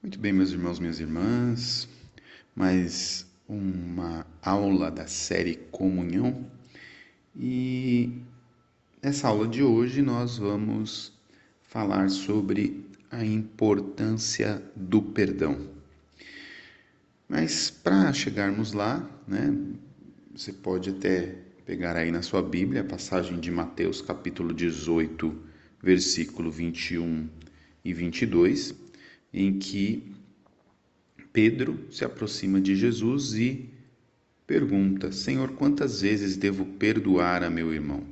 Muito bem, meus irmãos, minhas irmãs, mais uma aula da série Comunhão e nessa aula de hoje nós vamos falar sobre a importância do perdão. Mas para chegarmos lá, né, você pode até pegar aí na sua Bíblia a passagem de Mateus capítulo 18, versículo 21 e 22 em que Pedro se aproxima de Jesus e pergunta: Senhor, quantas vezes devo perdoar a meu irmão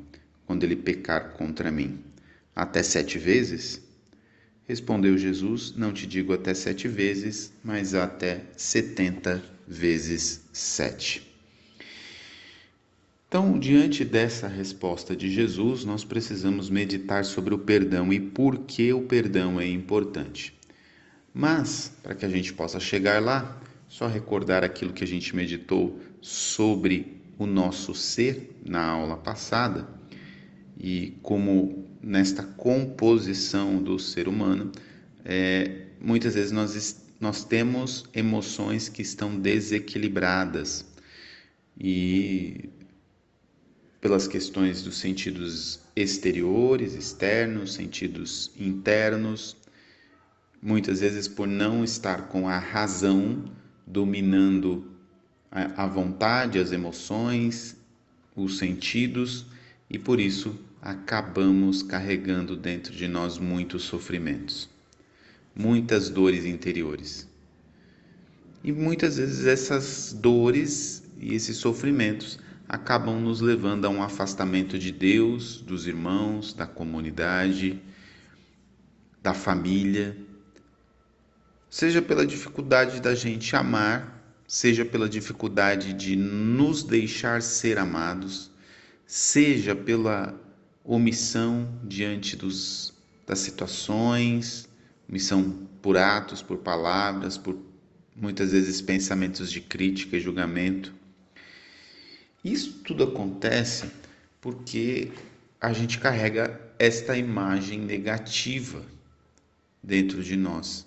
quando ele pecar contra mim? Até sete vezes? Respondeu Jesus: Não te digo até sete vezes, mas até setenta vezes sete. Então, diante dessa resposta de Jesus, nós precisamos meditar sobre o perdão e por que o perdão é importante. Mas, para que a gente possa chegar lá, só recordar aquilo que a gente meditou sobre o nosso ser na aula passada e como nesta composição do ser humano, é, muitas vezes nós, nós temos emoções que estão desequilibradas e pelas questões dos sentidos exteriores, externos, sentidos internos, muitas vezes por não estar com a razão dominando a vontade, as emoções, os sentidos e por isso acabamos carregando dentro de nós muitos sofrimentos, muitas dores interiores. E muitas vezes essas dores e esses sofrimentos acabam nos levando a um afastamento de Deus, dos irmãos, da comunidade, da família seja pela dificuldade da gente amar, seja pela dificuldade de nos deixar ser amados, seja pela omissão diante dos, das situações, omissão por atos, por palavras, por muitas vezes pensamentos de crítica e julgamento. Isso tudo acontece porque a gente carrega esta imagem negativa dentro de nós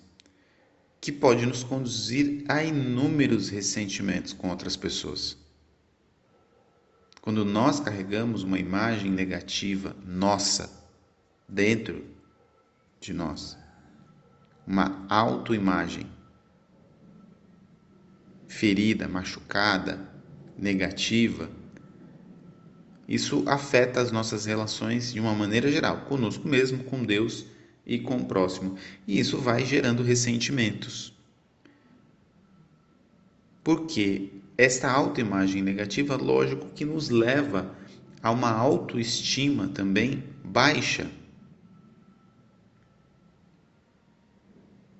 que pode nos conduzir a inúmeros ressentimentos com outras pessoas. Quando nós carregamos uma imagem negativa nossa dentro de nós, uma autoimagem ferida, machucada, negativa, isso afeta as nossas relações de uma maneira geral, conosco mesmo, com Deus e com o próximo. E isso vai gerando ressentimentos. Porque esta autoimagem negativa, lógico que nos leva a uma autoestima também baixa.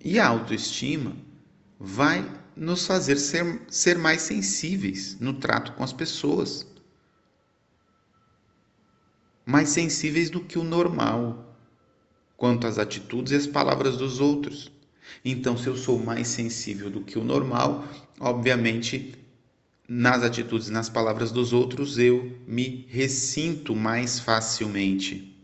E a autoestima vai nos fazer ser, ser mais sensíveis no trato com as pessoas. Mais sensíveis do que o normal quanto às atitudes e às palavras dos outros. Então, se eu sou mais sensível do que o normal, obviamente, nas atitudes e nas palavras dos outros, eu me ressinto mais facilmente.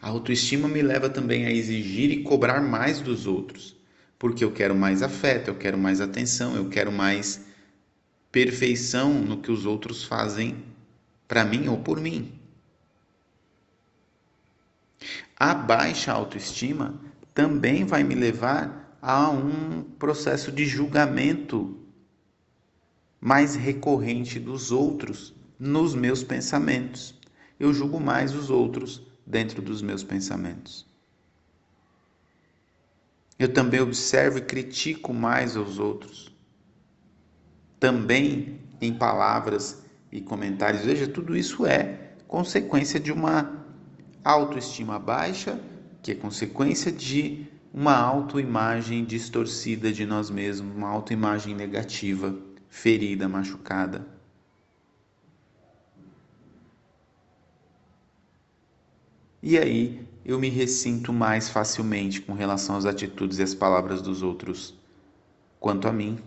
A autoestima me leva também a exigir e cobrar mais dos outros, porque eu quero mais afeto, eu quero mais atenção, eu quero mais perfeição no que os outros fazem para mim ou por mim. A baixa autoestima também vai me levar a um processo de julgamento mais recorrente dos outros nos meus pensamentos. Eu julgo mais os outros dentro dos meus pensamentos. Eu também observo e critico mais os outros. Também em palavras e comentários. Veja, tudo isso é consequência de uma autoestima baixa, que é consequência de uma autoimagem distorcida de nós mesmos, uma autoimagem negativa, ferida, machucada. E aí eu me ressinto mais facilmente com relação às atitudes e às palavras dos outros quanto a mim.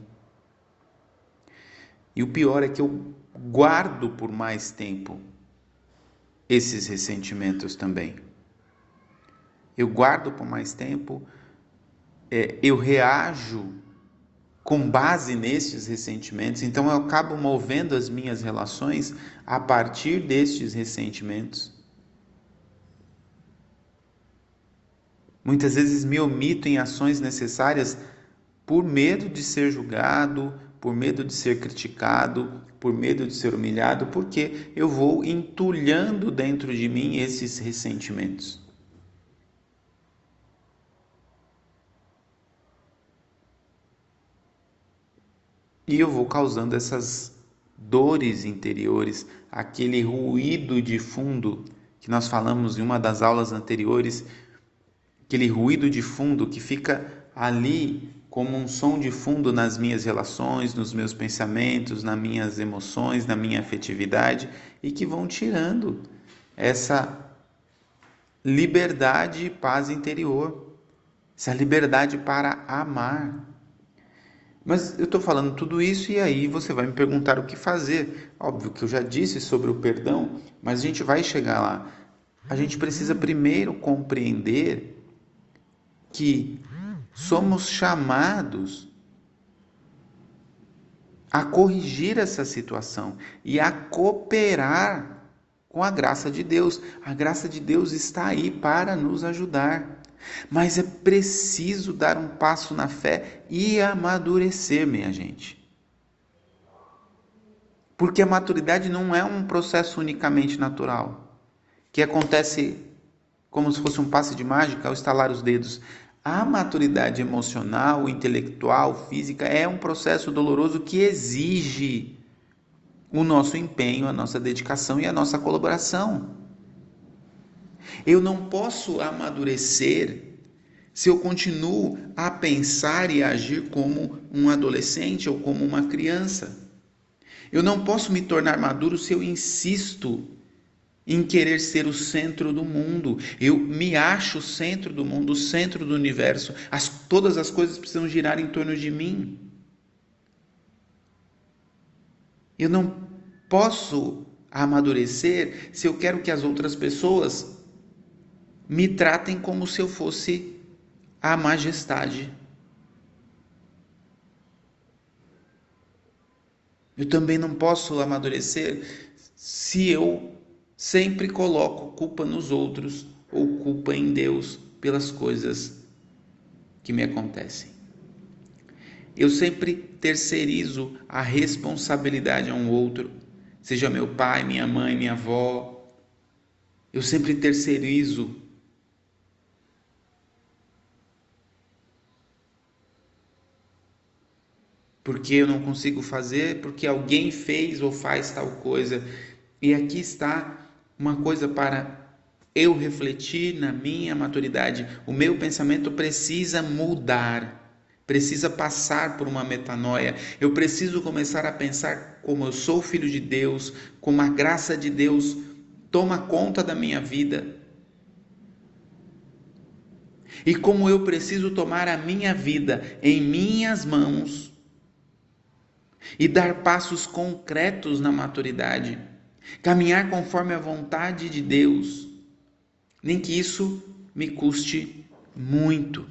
E o pior é que eu guardo por mais tempo esses ressentimentos também. Eu guardo por mais tempo é, eu reajo com base nestes ressentimentos, então eu acabo movendo as minhas relações a partir destes ressentimentos. Muitas vezes me omito em ações necessárias por medo de ser julgado, por medo de ser criticado, por medo de ser humilhado, porque eu vou entulhando dentro de mim esses ressentimentos. E eu vou causando essas dores interiores, aquele ruído de fundo que nós falamos em uma das aulas anteriores, aquele ruído de fundo que fica ali como um som de fundo nas minhas relações, nos meus pensamentos, nas minhas emoções, na minha afetividade e que vão tirando essa liberdade e paz interior, essa liberdade para amar. Mas eu estou falando tudo isso e aí você vai me perguntar o que fazer. Óbvio que eu já disse sobre o perdão, mas a gente vai chegar lá. A gente precisa primeiro compreender que somos chamados a corrigir essa situação e a cooperar com a graça de Deus. A graça de Deus está aí para nos ajudar. Mas é preciso dar um passo na fé e amadurecer, minha gente. Porque a maturidade não é um processo unicamente natural, que acontece como se fosse um passe de mágica ao estalar os dedos. A maturidade emocional, intelectual, física é um processo doloroso que exige o nosso empenho, a nossa dedicação e a nossa colaboração. Eu não posso amadurecer se eu continuo a pensar e agir como um adolescente ou como uma criança. Eu não posso me tornar maduro se eu insisto em querer ser o centro do mundo. Eu me acho o centro do mundo, o centro do universo. As, todas as coisas precisam girar em torno de mim. Eu não posso amadurecer se eu quero que as outras pessoas me tratem como se eu fosse a majestade. Eu também não posso amadurecer se eu Sempre coloco culpa nos outros ou culpa em Deus pelas coisas que me acontecem. Eu sempre terceirizo a responsabilidade a um outro, seja meu pai, minha mãe, minha avó. Eu sempre terceirizo porque eu não consigo fazer, porque alguém fez ou faz tal coisa. E aqui está uma coisa para eu refletir na minha maturidade. O meu pensamento precisa mudar, precisa passar por uma metanoia. Eu preciso começar a pensar como eu sou filho de Deus, como a graça de Deus toma conta da minha vida. E como eu preciso tomar a minha vida em minhas mãos e dar passos concretos na maturidade caminhar conforme a vontade de Deus, nem que isso me custe muito.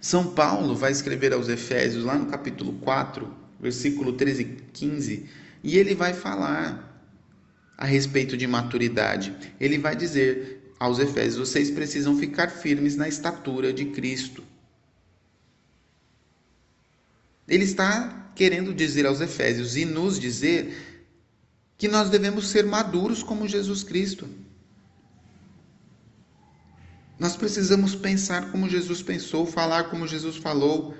São Paulo vai escrever aos Efésios, lá no capítulo 4, versículo 13 e 15, e ele vai falar a respeito de maturidade. Ele vai dizer aos Efésios: vocês precisam ficar firmes na estatura de Cristo. Ele está querendo dizer aos Efésios e nos dizer que nós devemos ser maduros como Jesus Cristo. Nós precisamos pensar como Jesus pensou, falar como Jesus falou,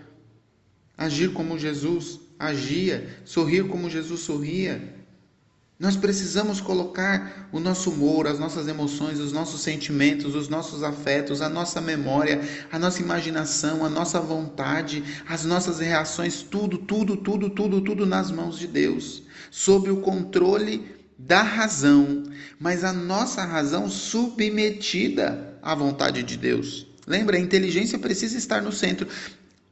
agir como Jesus agia, sorrir como Jesus sorria. Nós precisamos colocar o nosso humor, as nossas emoções, os nossos sentimentos, os nossos afetos, a nossa memória, a nossa imaginação, a nossa vontade, as nossas reações, tudo, tudo, tudo, tudo, tudo nas mãos de Deus, sob o controle da razão, mas a nossa razão submetida à vontade de Deus. Lembra, a inteligência precisa estar no centro.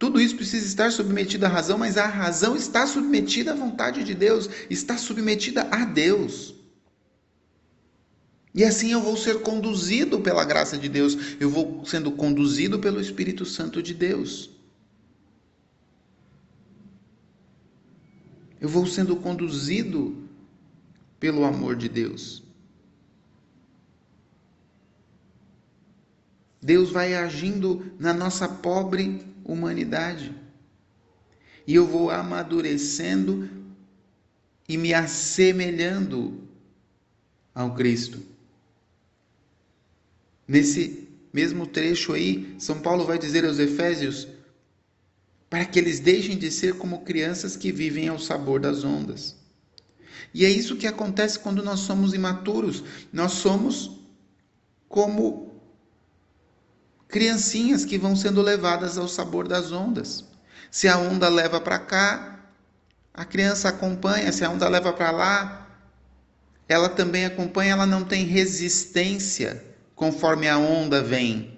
Tudo isso precisa estar submetido à razão, mas a razão está submetida à vontade de Deus, está submetida a Deus. E assim eu vou ser conduzido pela graça de Deus, eu vou sendo conduzido pelo Espírito Santo de Deus. Eu vou sendo conduzido pelo amor de Deus. Deus vai agindo na nossa pobre humanidade. E eu vou amadurecendo e me assemelhando ao Cristo. Nesse mesmo trecho aí, São Paulo vai dizer aos Efésios para que eles deixem de ser como crianças que vivem ao sabor das ondas. E é isso que acontece quando nós somos imaturos. Nós somos como criancinhas que vão sendo levadas ao sabor das ondas. Se a onda leva para cá, a criança acompanha, se a onda leva para lá, ela também acompanha, ela não tem resistência conforme a onda vem.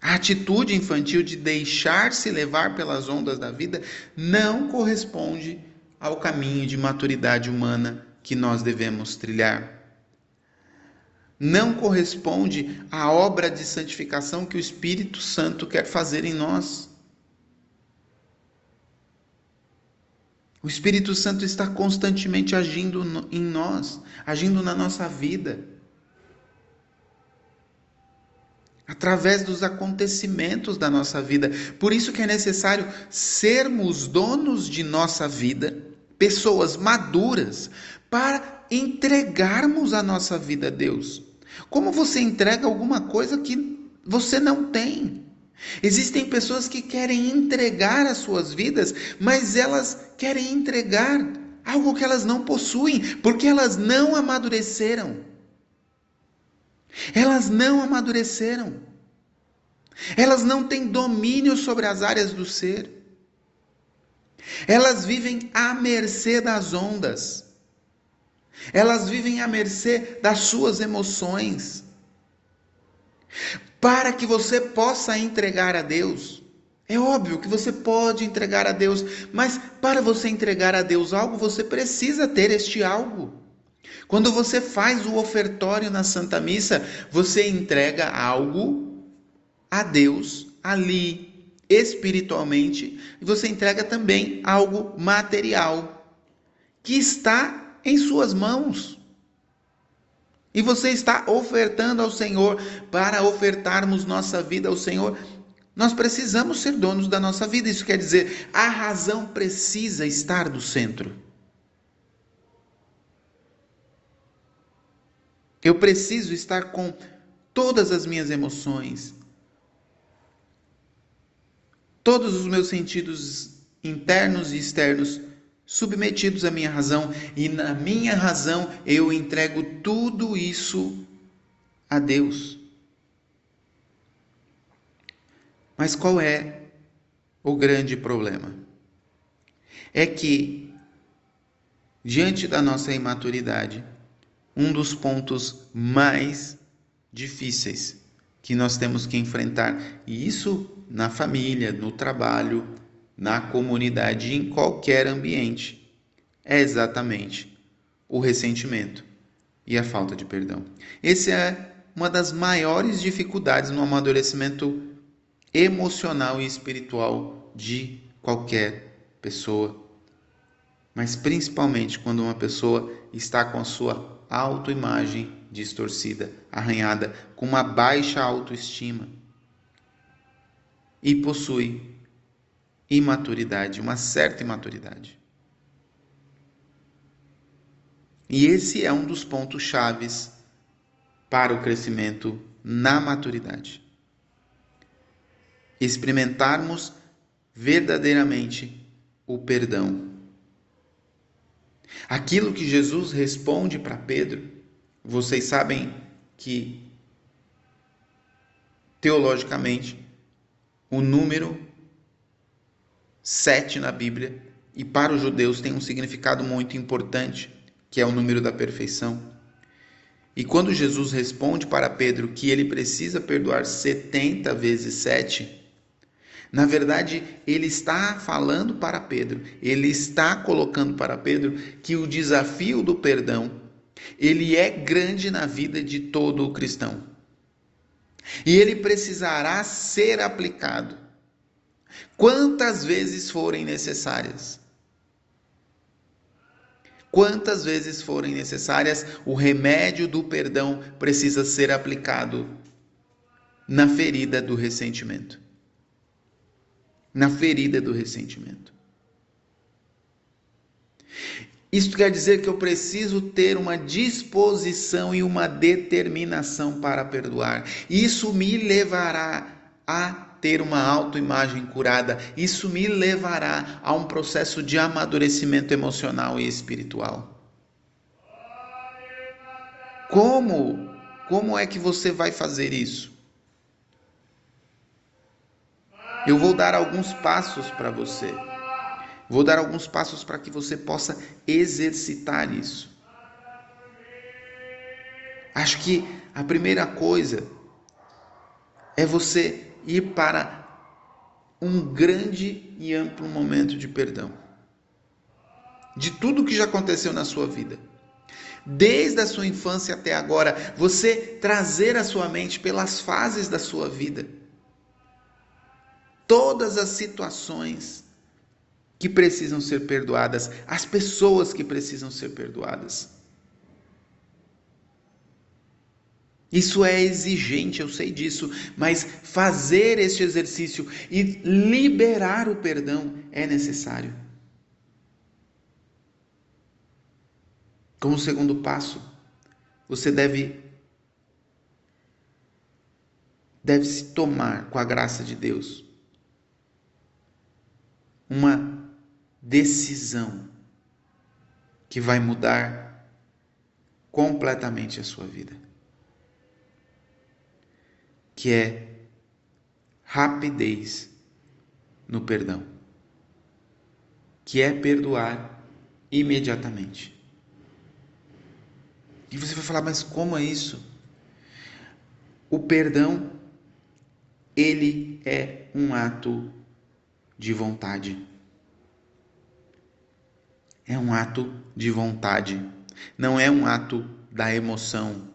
A atitude infantil de deixar-se levar pelas ondas da vida não corresponde ao caminho de maturidade humana que nós devemos trilhar não corresponde à obra de santificação que o Espírito Santo quer fazer em nós. O Espírito Santo está constantemente agindo em nós, agindo na nossa vida. Através dos acontecimentos da nossa vida. Por isso que é necessário sermos donos de nossa vida, pessoas maduras, para entregarmos a nossa vida a Deus. Como você entrega alguma coisa que você não tem? Existem pessoas que querem entregar as suas vidas, mas elas querem entregar algo que elas não possuem, porque elas não amadureceram. Elas não amadureceram. Elas não têm domínio sobre as áreas do ser. Elas vivem à mercê das ondas. Elas vivem à mercê das suas emoções. Para que você possa entregar a Deus, é óbvio que você pode entregar a Deus, mas para você entregar a Deus algo, você precisa ter este algo. Quando você faz o ofertório na Santa Missa, você entrega algo a Deus ali, espiritualmente, e você entrega também algo material, que está em suas mãos. E você está ofertando ao Senhor para ofertarmos nossa vida ao Senhor. Nós precisamos ser donos da nossa vida. Isso quer dizer, a razão precisa estar no centro. Eu preciso estar com todas as minhas emoções, todos os meus sentidos internos e externos submetidos à minha razão, e na minha razão eu entrego tudo isso a Deus. Mas qual é o grande problema? É que, diante da nossa imaturidade, um dos pontos mais difíceis que nós temos que enfrentar, e isso na família, no trabalho, na comunidade em qualquer ambiente é exatamente o ressentimento e a falta de perdão. Essa é uma das maiores dificuldades no amadurecimento emocional e espiritual de qualquer pessoa, mas principalmente quando uma pessoa está com a sua autoimagem distorcida, arranhada, com uma baixa autoestima e possui imaturidade, uma certa imaturidade. E esse é um dos pontos chaves para o crescimento na maturidade. Experimentarmos verdadeiramente o perdão. Aquilo que Jesus responde para Pedro, vocês sabem que teologicamente o número sete na Bíblia e para os judeus tem um significado muito importante, que é o número da perfeição. E quando Jesus responde para Pedro que ele precisa perdoar 70 vezes 7, na verdade, ele está falando para Pedro, ele está colocando para Pedro que o desafio do perdão ele é grande na vida de todo o cristão. E ele precisará ser aplicado quantas vezes forem necessárias. Quantas vezes forem necessárias, o remédio do perdão precisa ser aplicado na ferida do ressentimento. Na ferida do ressentimento. Isto quer dizer que eu preciso ter uma disposição e uma determinação para perdoar. Isso me levará a ter uma autoimagem curada. Isso me levará a um processo de amadurecimento emocional e espiritual. Como? Como é que você vai fazer isso? Eu vou dar alguns passos para você. Vou dar alguns passos para que você possa exercitar isso. Acho que a primeira coisa é você ir para um grande e amplo momento de perdão. De tudo que já aconteceu na sua vida. Desde a sua infância até agora, você trazer a sua mente pelas fases da sua vida. Todas as situações que precisam ser perdoadas, as pessoas que precisam ser perdoadas. Isso é exigente, eu sei disso, mas fazer este exercício e liberar o perdão é necessário. Como segundo passo, você deve deve se tomar com a graça de Deus uma decisão que vai mudar completamente a sua vida. Que é rapidez no perdão. Que é perdoar imediatamente. E você vai falar, mas como é isso? O perdão, ele é um ato de vontade é um ato de vontade, não é um ato da emoção.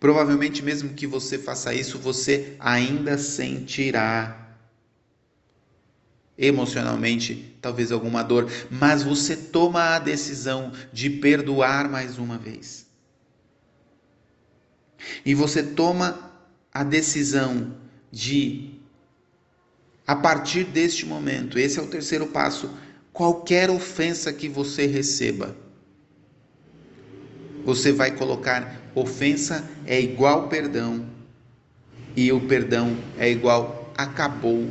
Provavelmente, mesmo que você faça isso, você ainda sentirá emocionalmente talvez alguma dor, mas você toma a decisão de perdoar mais uma vez. E você toma a decisão de, a partir deste momento, esse é o terceiro passo, qualquer ofensa que você receba, você vai colocar ofensa é igual perdão e o perdão é igual acabou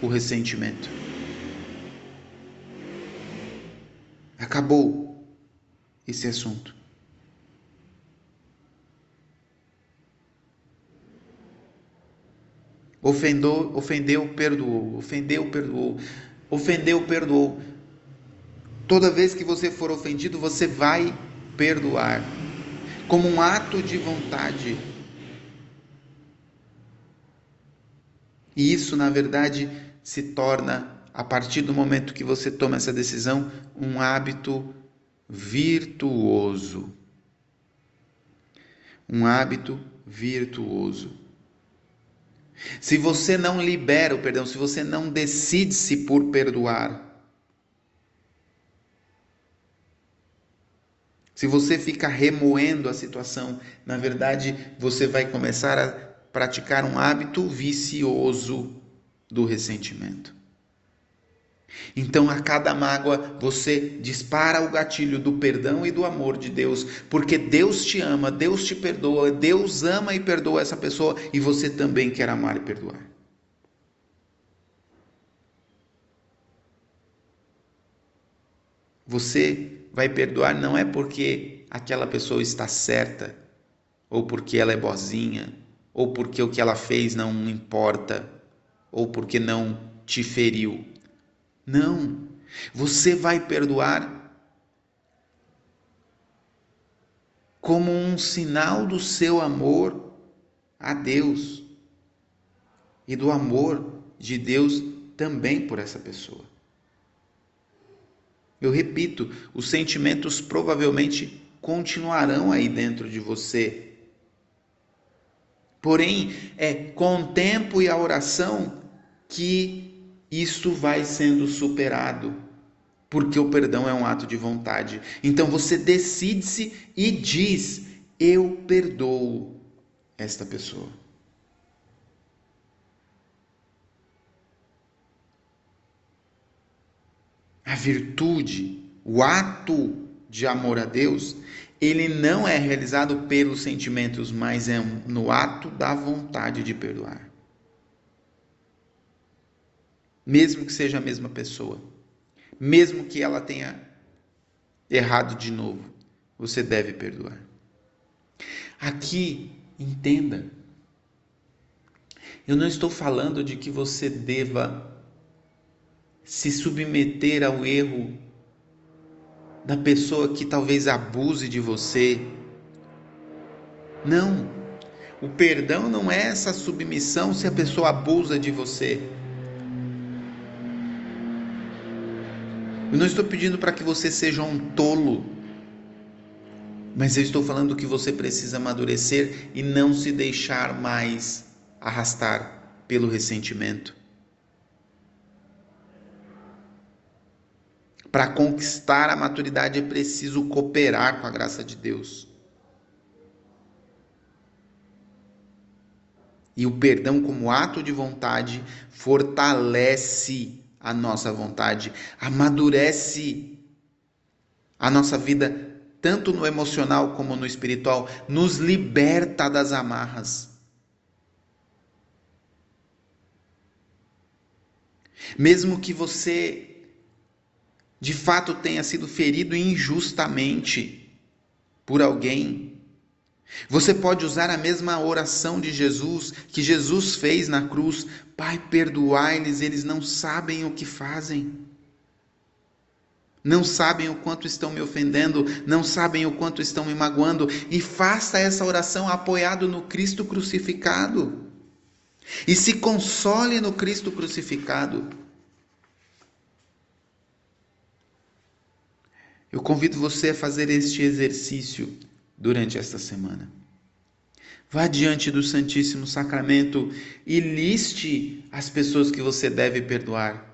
o ressentimento. Acabou esse assunto. Ofendeu, ofendeu, perdoou. Ofendeu, perdoou. Ofendeu, perdoou. Toda vez que você for ofendido, você vai perdoar, como um ato de vontade. E isso, na verdade, se torna, a partir do momento que você toma essa decisão, um hábito virtuoso. Um hábito virtuoso. Se você não libera o perdão, se você não decide-se por perdoar, Se você fica remoendo a situação, na verdade, você vai começar a praticar um hábito vicioso do ressentimento. Então, a cada mágoa, você dispara o gatilho do perdão e do amor de Deus, porque Deus te ama, Deus te perdoa, Deus ama e perdoa essa pessoa e você também quer amar e perdoar. Você vai perdoar não é porque aquela pessoa está certa, ou porque ela é boazinha, ou porque o que ela fez não importa, ou porque não te feriu. Não. Você vai perdoar como um sinal do seu amor a Deus e do amor de Deus também por essa pessoa. Eu repito, os sentimentos provavelmente continuarão aí dentro de você. Porém, é com o tempo e a oração que isso vai sendo superado, porque o perdão é um ato de vontade. Então você decide-se e diz: Eu perdoo esta pessoa. A virtude, o ato de amor a Deus, ele não é realizado pelos sentimentos, mas é no ato da vontade de perdoar. Mesmo que seja a mesma pessoa, mesmo que ela tenha errado de novo, você deve perdoar. Aqui, entenda, eu não estou falando de que você deva se submeter ao erro da pessoa que talvez abuse de você. Não. O perdão não é essa submissão se a pessoa abusa de você. Eu não estou pedindo para que você seja um tolo, mas eu estou falando que você precisa amadurecer e não se deixar mais arrastar pelo ressentimento. Para conquistar a maturidade é preciso cooperar com a graça de Deus. E o perdão, como ato de vontade, fortalece a nossa vontade, amadurece a nossa vida, tanto no emocional como no espiritual, nos liberta das amarras. Mesmo que você de fato tenha sido ferido injustamente por alguém, você pode usar a mesma oração de Jesus que Jesus fez na cruz: Pai, perdoai-lhes, eles não sabem o que fazem. Não sabem o quanto estão me ofendendo, não sabem o quanto estão me magoando, e faça essa oração apoiado no Cristo crucificado. E se console no Cristo crucificado. Eu convido você a fazer este exercício durante esta semana. Vá diante do Santíssimo Sacramento e liste as pessoas que você deve perdoar.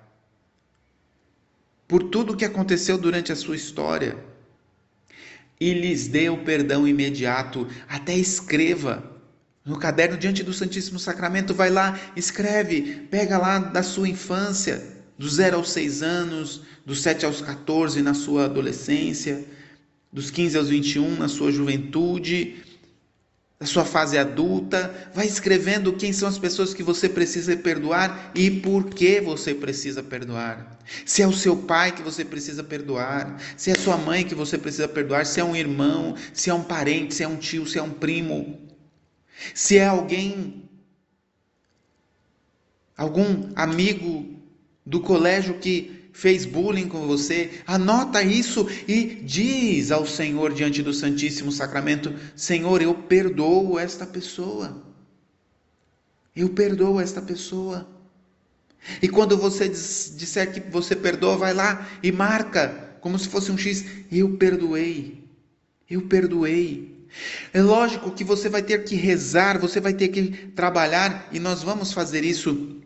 Por tudo o que aconteceu durante a sua história. E lhes dê o perdão imediato. Até escreva no caderno diante do Santíssimo Sacramento. Vai lá, escreve, pega lá da sua infância dos 0 aos 6 anos, dos 7 aos 14 na sua adolescência, dos 15 aos 21 na sua juventude, na sua fase adulta, vai escrevendo quem são as pessoas que você precisa perdoar e por que você precisa perdoar. Se é o seu pai que você precisa perdoar, se é a sua mãe que você precisa perdoar, se é um irmão, se é um parente, se é um tio, se é um primo, se é alguém, algum amigo do colégio que fez bullying com você, anota isso e diz ao Senhor diante do Santíssimo Sacramento: Senhor, eu perdoo esta pessoa. Eu perdoo esta pessoa. E quando você disser que você perdoa, vai lá e marca, como se fosse um X: Eu perdoei. Eu perdoei. É lógico que você vai ter que rezar, você vai ter que trabalhar, e nós vamos fazer isso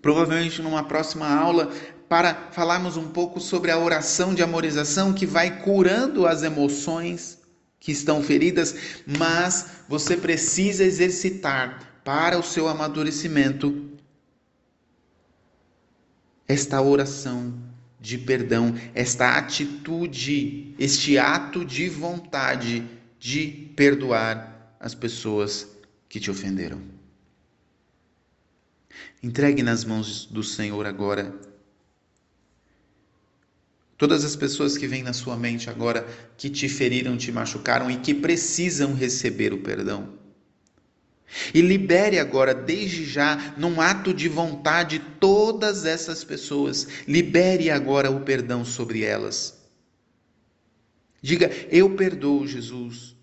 provavelmente numa próxima aula, para falarmos um pouco sobre a oração de amorização que vai curando as emoções que estão feridas, mas você precisa exercitar para o seu amadurecimento esta oração de perdão, esta atitude, este ato de vontade de perdoar as pessoas que te ofenderam. Entregue nas mãos do Senhor agora. Todas as pessoas que vêm na sua mente agora que te feriram, te machucaram e que precisam receber o perdão. E libere agora, desde já, num ato de vontade, todas essas pessoas. Libere agora o perdão sobre elas. Diga: Eu perdoo, Jesus.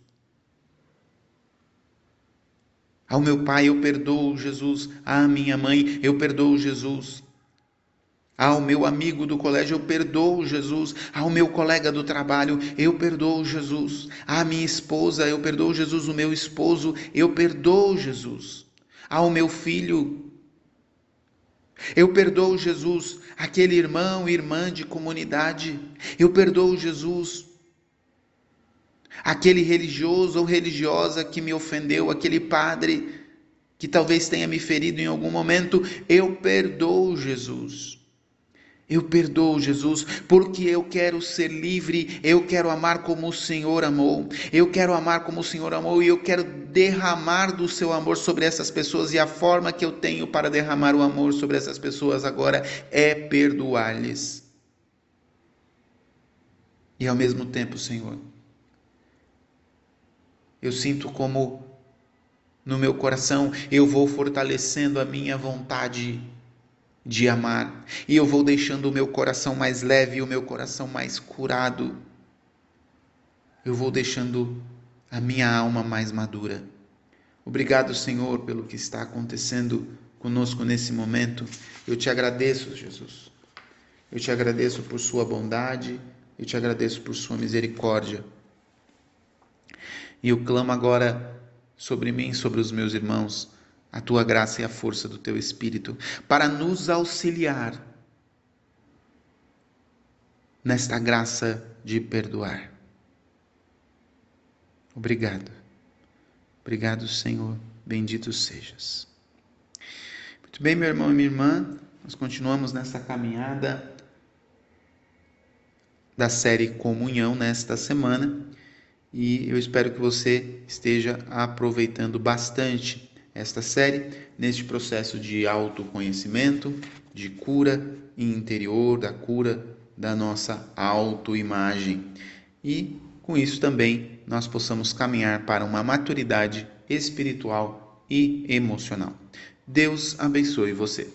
Ao meu pai eu perdoo, Jesus. À minha mãe eu perdoo, Jesus. Ao meu amigo do colégio, eu perdoo Jesus. Ao meu colega do trabalho, eu perdoo Jesus. À minha esposa, eu perdoo Jesus. O meu esposo, eu perdoo Jesus. Ao meu filho, eu perdoo Jesus. Aquele irmão, irmã de comunidade, eu perdoo Jesus. Aquele religioso ou religiosa que me ofendeu, aquele padre que talvez tenha me ferido em algum momento, eu perdoo Jesus. Eu perdoo, Jesus, porque eu quero ser livre, eu quero amar como o Senhor amou, eu quero amar como o Senhor amou e eu quero derramar do seu amor sobre essas pessoas e a forma que eu tenho para derramar o amor sobre essas pessoas agora é perdoar-lhes. E ao mesmo tempo, Senhor, eu sinto como no meu coração eu vou fortalecendo a minha vontade de amar. E eu vou deixando o meu coração mais leve o meu coração mais curado. Eu vou deixando a minha alma mais madura. Obrigado, Senhor, pelo que está acontecendo conosco nesse momento. Eu te agradeço, Jesus. Eu te agradeço por Sua bondade, eu te agradeço por Sua misericórdia. E eu clamo agora sobre mim, sobre os meus irmãos a tua graça e a força do teu Espírito para nos auxiliar nesta graça de perdoar. Obrigado. Obrigado, Senhor. Bendito sejas. Muito bem, meu irmão e minha irmã, nós continuamos nessa caminhada da série Comunhão nesta semana e eu espero que você esteja aproveitando bastante esta série neste processo de autoconhecimento, de cura interior, da cura da nossa autoimagem. E com isso também nós possamos caminhar para uma maturidade espiritual e emocional. Deus abençoe você.